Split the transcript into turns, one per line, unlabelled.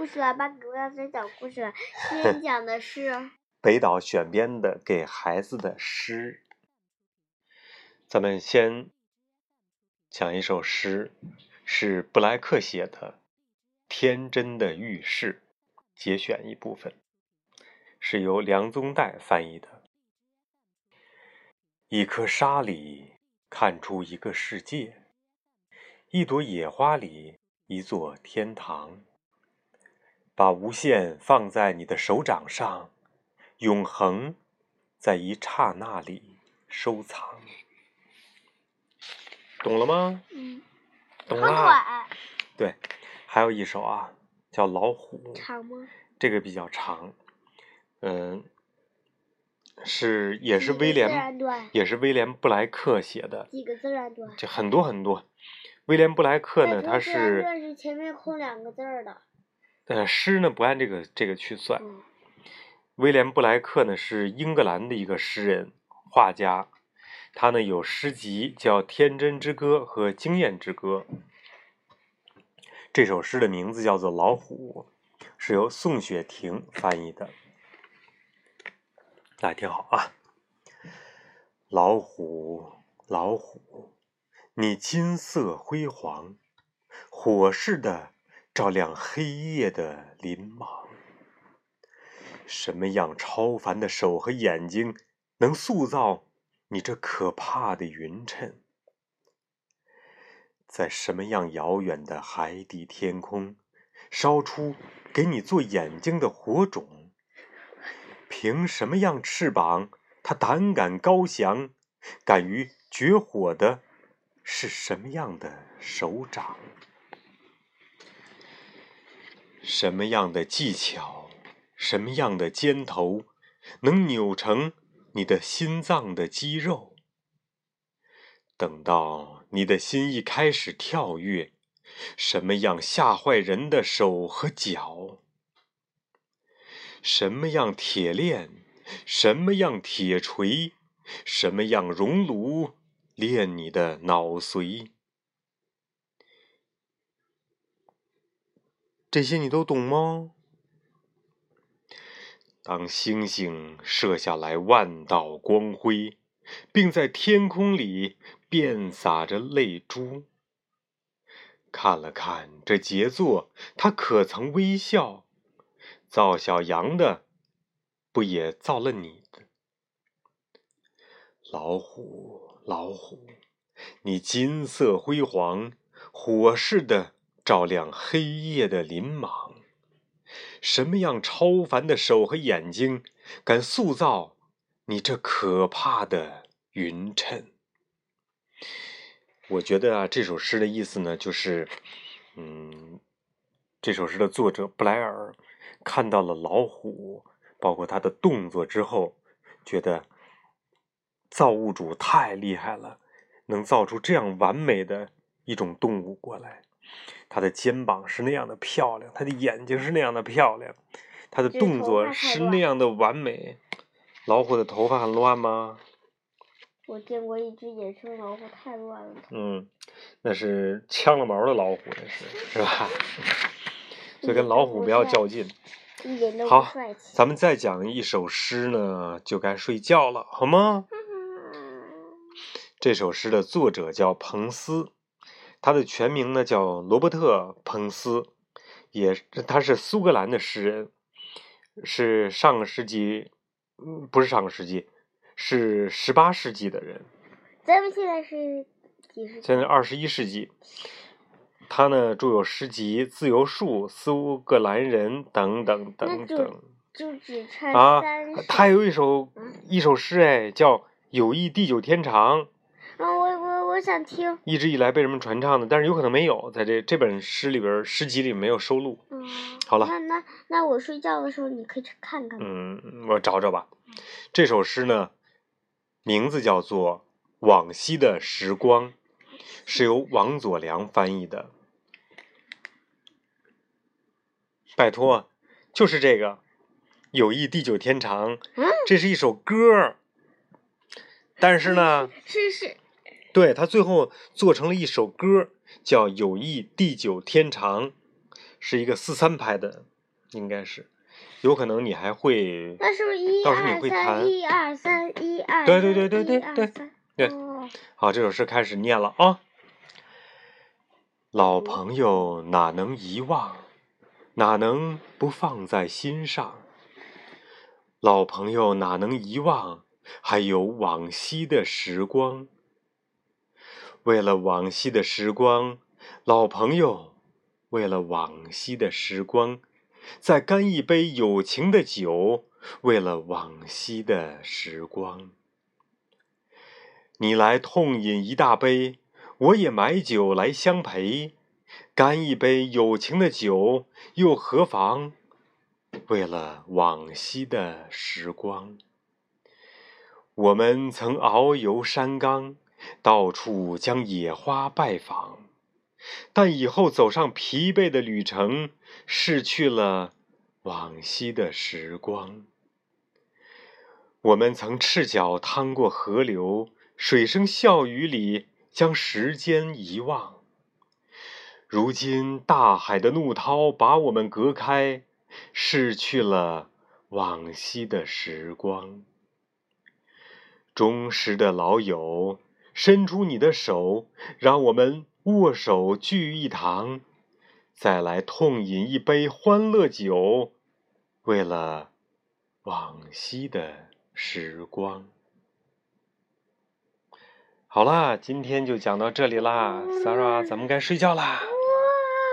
故事了，爸给我要再讲故事了。今天 讲的是
北岛选编的给孩子的诗。咱们先讲一首诗，是布莱克写的《天真的浴室》，节选一部分，是由梁宗岱翻译的。一颗沙里看出一个世界，一朵野花里一座天堂。把无限放在你的手掌上，永恒在一刹那里收藏。懂了吗？
嗯，
懂
好
啦。
短，
对，还有一首啊，叫《老虎》，
长吗？
这个比较长，嗯，是也是威廉也是威廉布莱克写的，
几个自然段？
就很多很多。威廉布莱克呢，他是
是前面空两个字儿的。
呃诗呢不按这个这个去算。
嗯，
威廉布莱克呢是英格兰的一个诗人画家，他呢有诗集叫《天真之歌》和《经验之歌》。这首诗的名字叫做《老虎》，是由宋雪婷翻译的。大家听好啊！老虎，老虎，你金色辉煌，火似的照亮黑夜的林莽。什么样超凡的手和眼睛，能塑造你这可怕的匀称？在什么样遥远的海底天空，烧出给你做眼睛的火种？凭什么样翅膀，它胆敢高翔，敢于绝火的，是什么样的手掌？什么样的技巧？什么样的尖头能扭成你的心脏的肌肉？等到你的心一开始跳跃，什么样吓坏人的手和脚？什么样铁链？什么样铁锤？什么样熔炉炼你的脑髓？这些你都懂吗？当星星射下来万道光辉，并在天空里遍洒着泪珠，看了看这杰作，他可曾微笑？造小羊的，不也造了你的？老虎，老虎，你金色辉煌，火似的照亮黑夜的林莽。什么样超凡的手和眼睛，敢塑造你这可怕的匀称？我觉得啊，这首诗的意思呢，就是，嗯，这首诗的作者布莱尔看到了老虎，包括它的动作之后，觉得造物主太厉害了，能造出这样完美的一种动物过来。它的肩膀是那样的漂亮，他的眼睛是那样的漂亮，他的动作是那样的完美。老虎的头发很乱吗？
我见过一只野生老虎，太乱了。
嗯，那是呛了毛的老虎，那是是吧？所以跟老虎不要较劲。
一点都不
好
帅气。
咱们再讲一首诗呢，就该睡觉了，好吗？这首诗的作者叫彭斯，他的全名呢叫罗伯特·彭斯，也他是苏格兰的诗人，是上个世纪，嗯，不是上个世纪，是十八世纪的人，
咱们现在是几十？
现在二十一世纪。他呢著有诗集《自由树》《苏格兰人》等等等等。
就只差
啊
三首。，
他有一首
嗯
一首诗，哎，叫《友谊地久天长》，
想听。
一直以来被人们传唱的，但是有可能没有，在这这本诗里边诗集里没有收录。
嗯，
好了
那那那我睡觉的时候你可以去看看。
嗯，我找找吧。这首诗呢，名字叫做《往昔的时光》，是由王佐良翻译的。拜托，就是这个“友谊地久天长”，
嗯，
这是一首歌，但是呢，
是是，
对他最后做成了一首歌，叫《友谊地久天长》，是一个四三拍的，应该是，有可能你还会，
那是不是一
到时候你
二
会弹
三一二三一二
对对对
三
对对对对
哦
好，这首诗开始念了啊。老朋友哪能遗忘，哪能不放在心上？老朋友哪能遗忘，还有往昔的时光。为了往昔的时光，老朋友，为了往昔的时光，再干一杯友情的酒。为了往昔的时光，你来痛饮一大杯，我也买酒来相陪。干一杯友情的酒，又何妨？为了往昔的时光，我们曾遨游山岗，到处将野花拜访。但以后走上疲惫的旅程，逝去了往昔的时光。我们曾赤脚趟过河流，水声笑语里将时间遗忘。如今大海的怒涛把我们隔开，逝去了往昔的时光。忠实的老友，伸出你的手，让我们握手聚一堂，再来痛饮一杯欢乐酒，为了往昔的时光。好啦，今天就讲到这里啦，Sara，咱们该睡觉啦。